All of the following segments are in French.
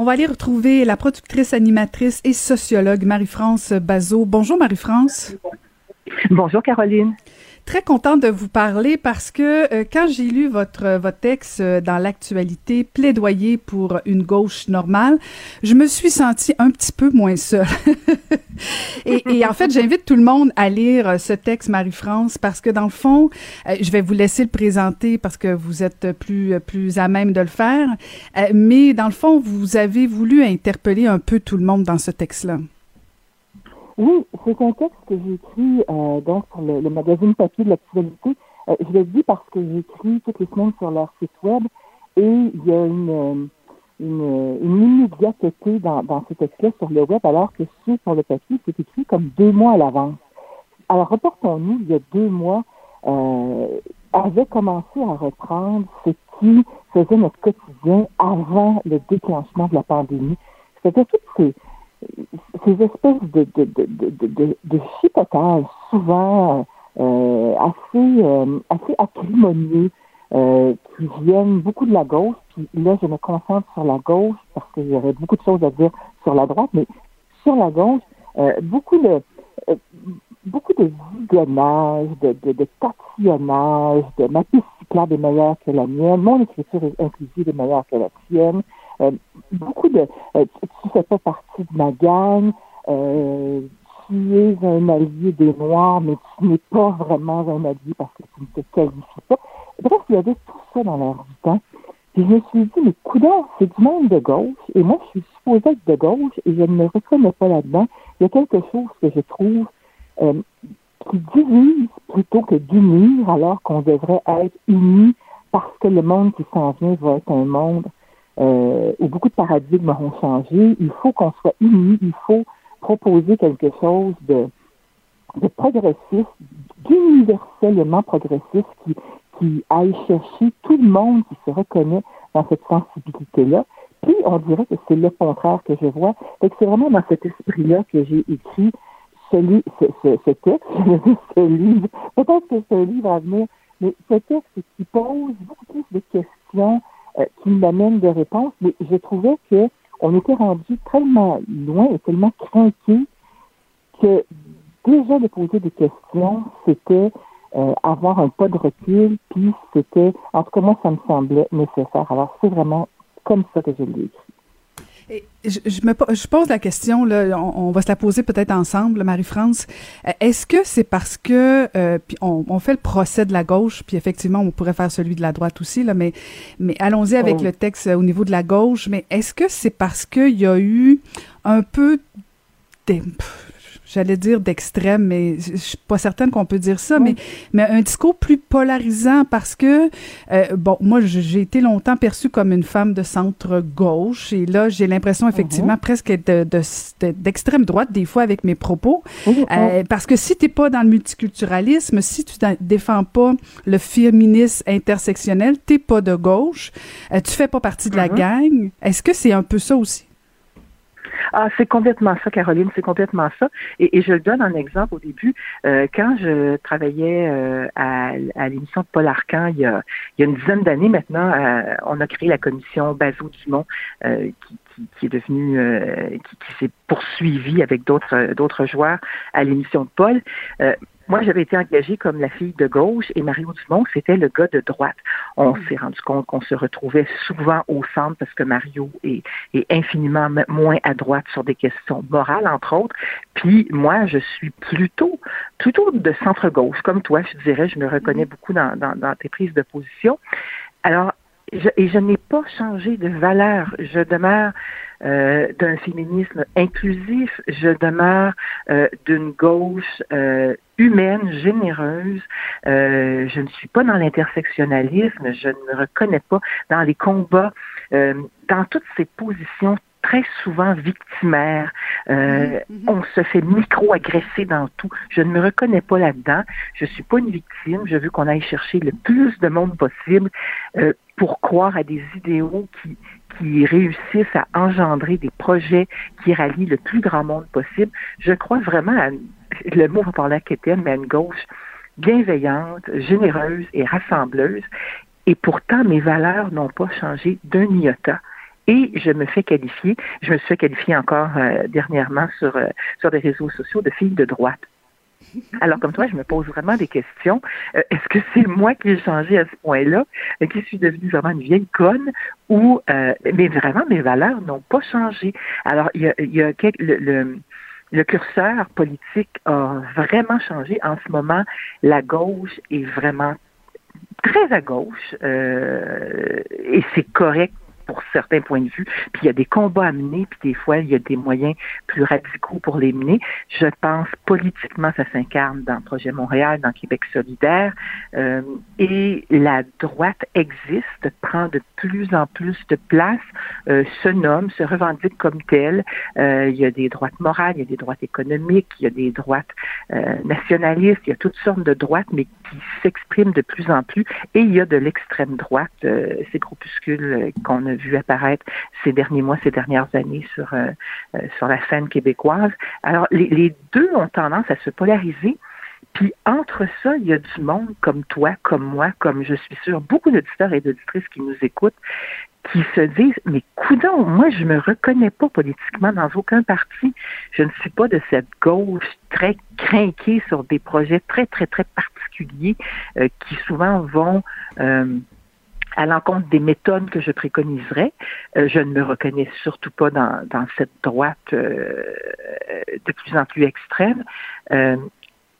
On va aller retrouver la productrice, animatrice et sociologue Marie-France Bazot. Bonjour Marie-France. Bonjour Caroline très contente de vous parler parce que euh, quand j'ai lu votre euh, votre texte euh, dans l'actualité plaidoyer pour une gauche normale, je me suis sentie un petit peu moins seule. et, en fait, j'invite tout le monde à lire ce texte Marie-France parce que dans le fond, je vais vous laisser le présenter parce que vous êtes plus plus à même de le faire, mais dans le fond, vous avez voulu interpeller un peu tout le monde dans ce texte-là. Oui, c'est un texte que j'ai écrit euh, donc sur le, magazine papier de l'actualité. Euh, je le dis parce que j'écris toutes les semaines sur leur site web et il y a une, une, une immédiateté dans, dans ce texte-là sur le web, alors que sur le papier, c'est écrit comme deux mois à l'avance. Alors, reportons-nous, il y a deux mois, euh, avait commencé à reprendre ce qui faisait notre quotidien avant le déclenchement de la pandémie. C'était toutes ces ces espèces de, de, de, de, de chipotage souvent euh, assez, euh, assez acrimonieux euh, qui viennent beaucoup de la gauche. Puis là, je me concentre sur la gauche parce qu'il y aurait beaucoup de choses à dire sur la droite, mais sur la gauche, euh, beaucoup de euh, beaucoup de zigonnage, de, de, de tatillonnage, de ma piste cyclable est meilleure que la mienne, mon écriture inclusive est meilleure que la tienne, euh, beaucoup de euh, tu fais pas partie de ma gang, euh, tu es un allié des Noirs, mais tu n'es pas vraiment un allié parce que tu ne te qualifies pas. Bref, il y avait tout ça dans l'air du temps. Puis je me suis dit, mais coudons, c'est du monde de gauche, et moi je suis supposée être de gauche, et je ne me reconnais pas là-dedans. Il y a quelque chose que je trouve euh, qui divise plutôt que d'unir, alors qu'on devrait être unis parce que le monde qui s'en vient va être un monde euh, où beaucoup de paradigmes auront changé. Il faut qu'on soit unis, il faut proposer quelque chose de, de progressiste, d'universellement progressiste qui, qui aille chercher tout le monde qui se reconnaît dans cette sensibilité-là. Puis on dirait que c'est le contraire que je vois. c'est vraiment dans cet esprit-là que j'ai écrit ce, ce, ce texte, ce livre. Peut-être que c'est un livre à venir, mais ce texte qui pose beaucoup plus de questions qui m'amène de réponses, mais je trouvais que on était rendu tellement loin et tellement craqué que déjà de poser des questions, c'était euh, avoir un pas de recul, puis c'était, en tout cas moi, ça me semblait nécessaire. Alors c'est vraiment comme ça que je l'ai écrit je, me je pose la question là, on, va se la poser peut-être ensemble, Marie-France. Euh, est-ce que c'est parce que euh, puis on, on, fait le procès de la gauche, puis effectivement on pourrait faire celui de la droite aussi là, mais mais allons-y avec oh. le texte au niveau de la gauche. Mais est-ce que c'est parce qu'il y a eu un peu des, j'allais dire d'extrême, mais je suis pas certaine qu'on peut dire ça, mais, mais un discours plus polarisant parce que, euh, bon, moi, j'ai été longtemps perçue comme une femme de centre-gauche et là, j'ai l'impression effectivement uh-huh. presque d'extrême de, droite des fois avec mes propos. Euh, parce que si t'es pas dans le multiculturalisme, si tu défends pas le féminisme intersectionnel, t'es pas de gauche, euh, tu fais pas partie de la uh-huh. gang. Est-ce que c'est un peu ça aussi? Ah, c'est complètement ça, Caroline, c'est complètement ça. Et, je donne un exemple au début. Euh, quand je travaillais euh, à, à l'émission de Paul Arcan il y a, il y a une dizaine d'années maintenant, euh, on a créé la commission Bazot-Dumont qui, qui, qui, est devenue, qui, qui s'est poursuivie avec d'autres d'autres joueurs à l'émission de Paul moi, j'avais été engagée comme la fille de gauche et Mario Dumont, c'était le gars de droite. On mm. s'est rendu compte qu'on se retrouvait souvent au centre parce que Mario est, est, infiniment moins à droite sur des questions morales, entre autres. Puis moi, je suis plutôt, plutôt de centre-gauche, comme toi, je dirais. Je me reconnais mm. beaucoup dans, dans, dans tes prises de position. Alors, je, et je n'ai pas changé de valeur. Je demeure euh, d'un féminisme inclusif, je demeure euh, d'une gauche euh, humaine, généreuse. Euh, je ne suis pas dans l'intersectionnalisme, je ne me reconnais pas dans les combats, dans toutes ces positions très souvent victimaires. Euh, mm-hmm. On se fait micro-agresser dans tout. Je ne me reconnais pas là-dedans. Je suis pas une victime. Je veux qu'on aille chercher le plus de monde possible euh, pour croire à des idéaux qui, qui réussissent à engendrer des projets qui rallient le plus grand monde possible. Je crois vraiment à, le mot va parler à Kétienne, mais à une gauche bienveillante, généreuse et rassembleuse. Et pourtant, mes valeurs n'ont pas changé d'un iota. Et je me fais qualifier, je me suis fait qualifier encore dernièrement sur, sur des réseaux sociaux de fille de droite. Alors, comme toi, je me pose vraiment des questions. Euh, est-ce que c'est moi qui ai changé à ce point-là, euh, qui suis devenue vraiment une vieille conne, ou euh, mais vraiment mes valeurs n'ont pas changé. Alors, il y a, il y a le, le, curseur politique a vraiment changé. En ce moment, la gauche est vraiment très à gauche, et c'est correct pour certains points de vue, puis il y a des combats à mener, puis des fois, il y a des moyens plus radicaux pour les mener. Je pense politiquement, ça s'incarne dans le projet Montréal, dans Québec solidaire, euh, et la droite existe, prend de plus en plus de place, euh, se nomme, se revendique comme telle. Euh, il y a des droites morales, il y a des droites économiques, il y a des droites euh, nationalistes, il y a toutes sortes de droites, mais qui s'expriment de plus en plus, et il y a de l'extrême droite, euh, ces groupuscules qu'on a vu apparaître ces derniers mois, ces dernières années sur, euh, euh, sur la scène québécoise. Alors, les, deux ont tendance à se polariser. Puis entre ça, il y a du monde comme toi, comme moi, comme je suis sûre, beaucoup d'auditeurs et d'auditrices qui nous écoutent, qui se disent Mais coudons, moi je me reconnais pas politiquement dans aucun parti. Je ne suis pas de cette gauche très craquée sur des projets très, très, très particuliers euh, qui souvent vont à l'encontre des méthodes que je préconiserais. Euh, je ne me reconnais surtout pas dans, dans cette droite euh, de plus en plus extrême. Euh,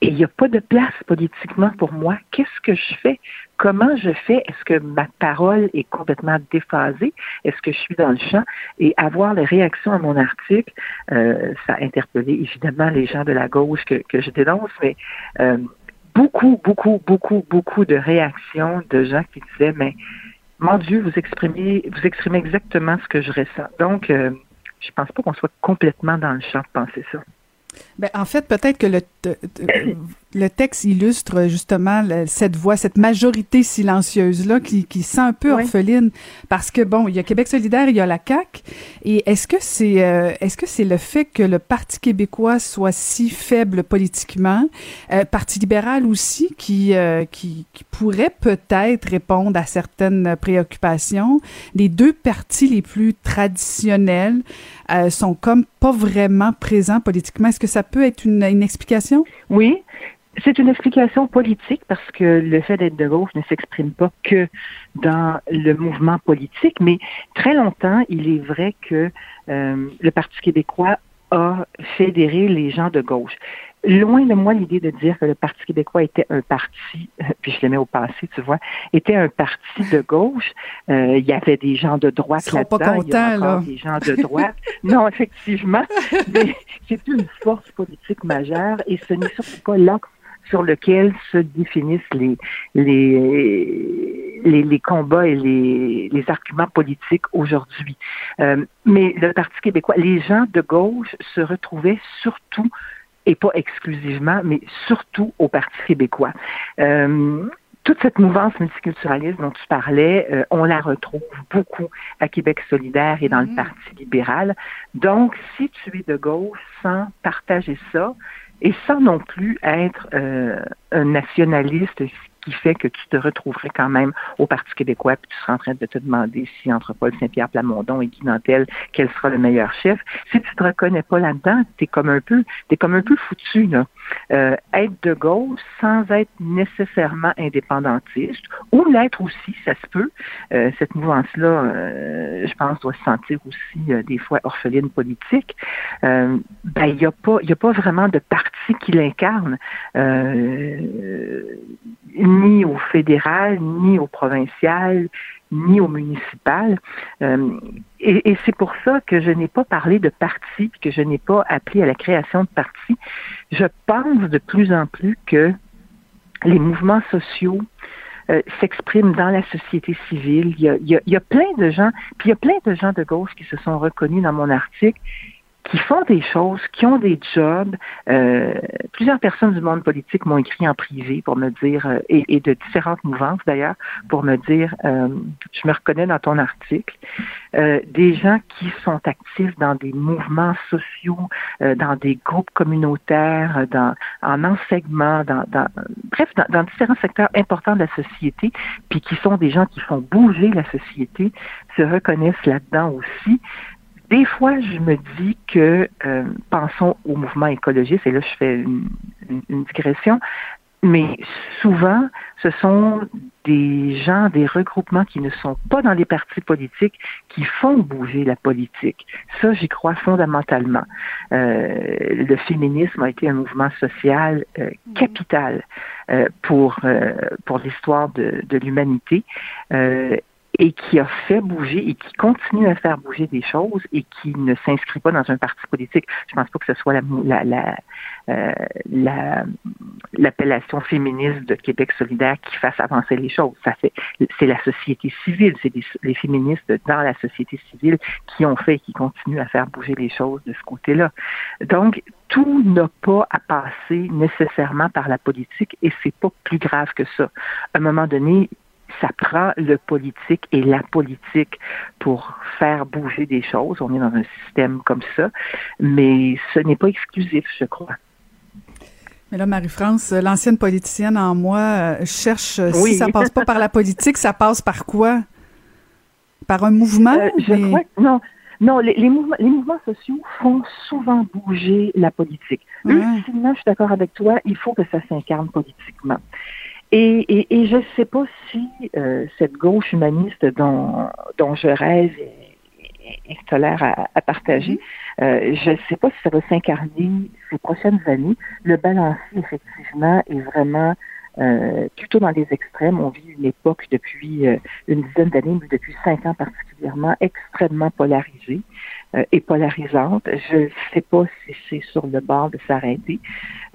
et il n'y a pas de place politiquement pour moi. Qu'est-ce que je fais? Comment je fais? Est-ce que ma parole est complètement déphasée? Est-ce que je suis dans le champ? Et avoir les réactions à mon article, ça a interpellé évidemment les gens de la gauche que, que je dénonce, mais beaucoup, beaucoup, beaucoup, beaucoup de réactions de gens qui disaient, mais mon Dieu, vous exprimez, vous exprimez exactement ce que je ressens. Donc, euh, je pense pas qu'on soit complètement dans le champ de penser ça. Ben, en fait, peut-être que le, le texte illustre justement cette voix, cette majorité silencieuse-là qui, qui sent un peu orpheline parce que, bon, il y a Québec solidaire, il y a la CAQ. Et est-ce que c'est euh, est-ce que c'est le fait que le Parti québécois soit si faible politiquement, euh, Parti libéral aussi, qui, euh, qui, qui, pourrait peut-être répondre à certaines préoccupations, les deux partis les plus traditionnels sont comme pas vraiment présents politiquement. Est-ce que ça peut être une, une explication? Oui, c'est une explication politique parce que le fait d'être de gauche ne s'exprime pas que dans le mouvement politique, mais très longtemps, il est vrai que euh, le Parti québécois a fédéré les gens de gauche. Loin de moi l'idée de dire que le Parti québécois était un parti, puis je le mets au passé, tu vois, était un parti de gauche. Euh, il y avait des gens de droite là-dedans, il y a encore des gens de droite. non, effectivement, mais c'est une force politique majeure et ce n'est surtout pas l'axe sur lequel se définissent les, les, les, combats et les, les arguments politiques aujourd'hui. Euh, mais le Parti québécois, les gens de gauche se retrouvaient surtout et pas exclusivement, mais surtout au Parti québécois. Euh, toute cette mouvance multiculturaliste dont tu parlais, euh, on la retrouve beaucoup à Québec solidaire et dans le mm-hmm. Parti libéral. Donc, si tu es de gauche sans partager ça, et sans non plus être euh, un nationaliste qui fait que tu te retrouverais quand même au Parti québécois, puis tu seras en train de te demander si entre Paul Saint-Pierre Plamondon et Guy Nantel, quel sera le meilleur chef. Si tu te reconnais pas là-dedans, t'es comme un peu, t'es comme un peu foutu là. Euh, être de gauche sans être nécessairement indépendantiste, ou l'être aussi, ça se peut. Euh, cette mouvance-là, euh, je pense, doit se sentir aussi euh, des fois orpheline politique. ben il n'y a pas, a pas vraiment de parti qui l'incarne ni au fédéral, ni au provincial, ni au municipal. Euh, et, c'est pour ça que je n'ai pas parlé de parti, que je n'ai pas appelé à la création de parti. Je pense de plus en plus que les mouvements sociaux euh, s'expriment dans la société civile. Il y, a, il y, a, plein de gens, puis il y a plein de gens de gauche qui se sont reconnus dans mon article qui font des choses, qui ont des jobs. Euh, plusieurs personnes du monde politique m'ont écrit en privé pour me dire, euh, et, de différentes mouvances d'ailleurs, pour me dire, euh, je me reconnais dans ton article, des gens qui sont actifs dans des mouvements sociaux, dans des groupes communautaires, dans, en enseignement, dans, dans bref, dans, dans, différents secteurs importants de la société, puis qui sont des gens qui font bouger la société, se reconnaissent là-dedans aussi des fois, je me dis que, euh, pensons au mouvement écologiste, et là, je fais une, digression, mais souvent, ce sont des gens, des regroupements qui ne sont pas dans les partis politiques, qui font bouger la politique. Ça, j'y crois fondamentalement. Euh, le féminisme a été un mouvement social euh, capital pour pour l'histoire de, de l'humanité et qui a fait bouger et qui continue à faire bouger des choses et qui ne s'inscrit pas dans un parti politique. Je pense pas que ce soit la, la, euh, la, l'appellation féministe de Québec solidaire qui fasse avancer les choses. Ça fait, c'est la société civile, c'est les féministes dans la société civile qui ont fait et qui continuent à faire bouger les choses de ce côté-là. Donc, tout n'a pas à passer nécessairement par la politique et c'est pas plus grave que ça. À un moment donné, ça prend le politique et la politique pour faire bouger des choses. On est dans un système comme ça, mais ce n'est pas exclusif, je crois. Mais là, Marie-France, l'ancienne politicienne en moi euh, cherche, euh, si ça passe pas par la politique, ça passe par quoi? Par un mouvement? Euh, je crois non. Non, les, mouvements, les, mouvements, sociaux font souvent bouger la politique. Ultimement, je suis d'accord avec toi, il faut que ça s'incarne politiquement. Et, et, je ne sais pas si euh, cette gauche humaniste dont, dont je rêve et, tolère à, partager, mm-hmm. euh, je ne sais pas si ça va s'incarner ces prochaines années. Le balancier, effectivement, est vraiment euh, plutôt dans les extrêmes. On vit une époque depuis une dizaine d'années, mais depuis cinq ans particulièrement, extrêmement polarisée. Euh, et polarisante. Je ne sais pas si c'est sur le bord de s'arrêter.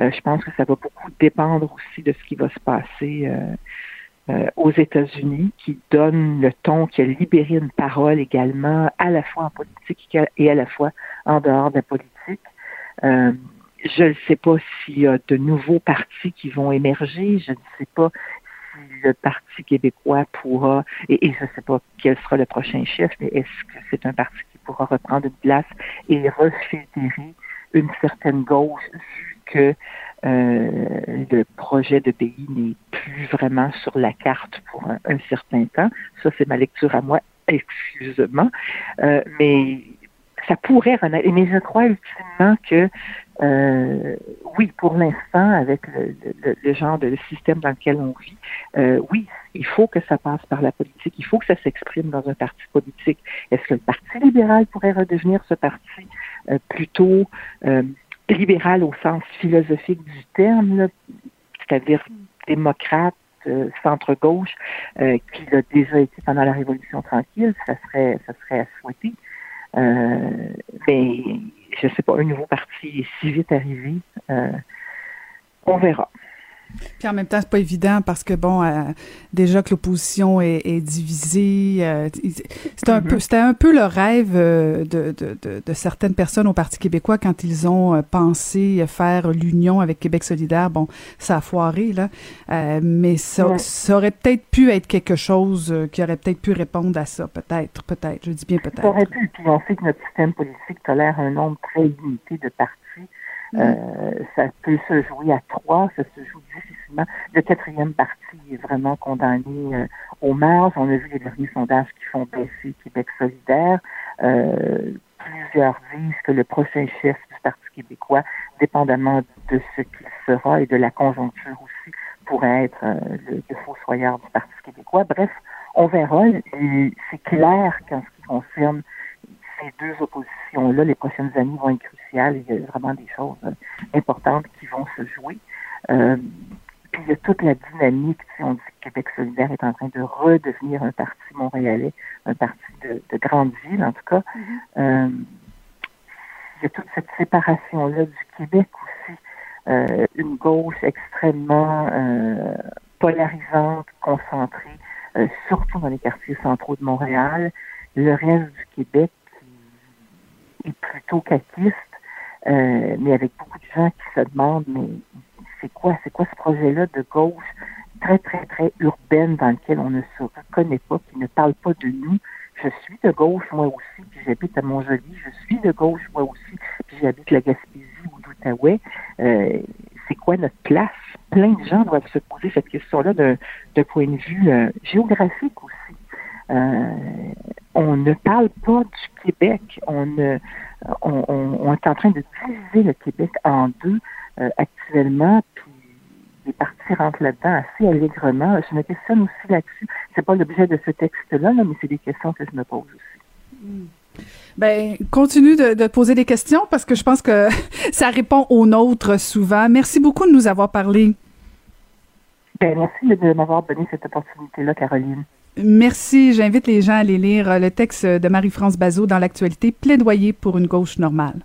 Euh, je pense que ça va beaucoup dépendre aussi de ce qui va se passer euh, aux États-Unis, qui donne le ton, qui a libéré une parole également, à la fois en politique et à la fois en dehors de la politique. Je ne sais pas s'il y a de nouveaux partis qui vont émerger. Je ne sais pas si le Parti québécois pourra, et, je ne sais pas quel sera le prochain chef, mais est-ce que c'est un parti pourra reprendre une place et refédérer une certaine gauche vu que euh, le projet de pays n'est plus vraiment sur la carte pour un, certain temps? Ça, c'est ma lecture à moi, excusez-moi. Euh, mais ça pourrait renaître. Mais je crois ultimement que euh, oui, pour l'instant, avec le, genre de système dans lequel on vit, euh, oui, il faut que ça passe par la politique, il faut que ça s'exprime dans un parti politique. Est-ce que le Parti libéral pourrait redevenir ce parti euh, plutôt libéral au sens philosophique du terme, c'est-à-dire démocrate, centre-gauche, qui l'a déjà été pendant la Révolution tranquille, ça serait, ça serait à souhaiter. Mais je sais pas, un nouveau parti est si vite arrivé. Euh, on verra. Puis en même temps, c'est pas évident parce que bon, euh, déjà que l'opposition est, divisée, euh, c'est un mm-hmm. peu, c'était un peu le rêve de, de, de, certaines personnes au Parti québécois quand ils ont pensé faire l'union avec Québec solidaire. Bon, ça a foiré là, mais ça, ça aurait peut-être pu être quelque chose qui aurait peut-être pu répondre à ça, peut-être, peut-être. Je dis bien peut-être. Ça aurait pu. Puis on sait que notre système politique tolère un nombre très limité de partis Mm. Euh, ça peut se jouer à trois, ça se joue Le quatrième parti est vraiment condamné euh, au marge. On a vu les derniers sondages qui font baisser Québec solidaire. Euh, plusieurs disent que le prochain chef du Parti québécois, dépendamment de ce qu'il sera et de la conjoncture aussi, pourrait être le, le fossoyeur du Parti québécois. Bref, on verra. C'est clair qu'en ce qui concerne ces deux oppositions-là, les prochaines années vont être cruciales. Il y a vraiment des choses euh, importantes qui vont se jouer. Euh, il y a toute la dynamique, si on dit que Québec solidaire est en train de redevenir un parti montréalais, un parti de, grande ville en tout cas. Mm-hmm. euh, il y a toute cette séparation-là du Québec aussi. Euh, une gauche extrêmement euh, polarisante, concentrée, surtout dans les quartiers centraux de Montréal. Le reste du Québec est plutôt caquiste, mais avec beaucoup de gens qui se demandent, mais c'est quoi ce projet-là de gauche très, très, très urbaine dans lequel on ne se reconnaît pas, qui ne parle pas de nous? Je suis de gauche, moi aussi, puis j'habite à Montjoly. Je suis de gauche, moi aussi, puis j'habite la Gaspésie ou l'Outaouais. Euh, c'est quoi notre place? Plein de gens doivent se poser cette question-là d'un point de vue euh, géographique aussi. Euh, on ne parle pas du Québec. On, on, on, est en train de diviser le Québec en deux actuellement. Les partis rentrent là-dedans assez allègrement. Je me questionne aussi là-dessus. C'est pas l'objet de ce texte-là, mais c'est des questions que je me pose aussi. Ben, continue de, de, poser des questions parce que je pense que ça répond aux nôtres souvent. Merci beaucoup de nous avoir parlé. Ben, merci de m'avoir donné cette opportunité-là, Caroline. Merci. J'invite les gens à aller lire le texte de Marie-France Bazot dans l'actualité Plaidoyer pour une gauche normale.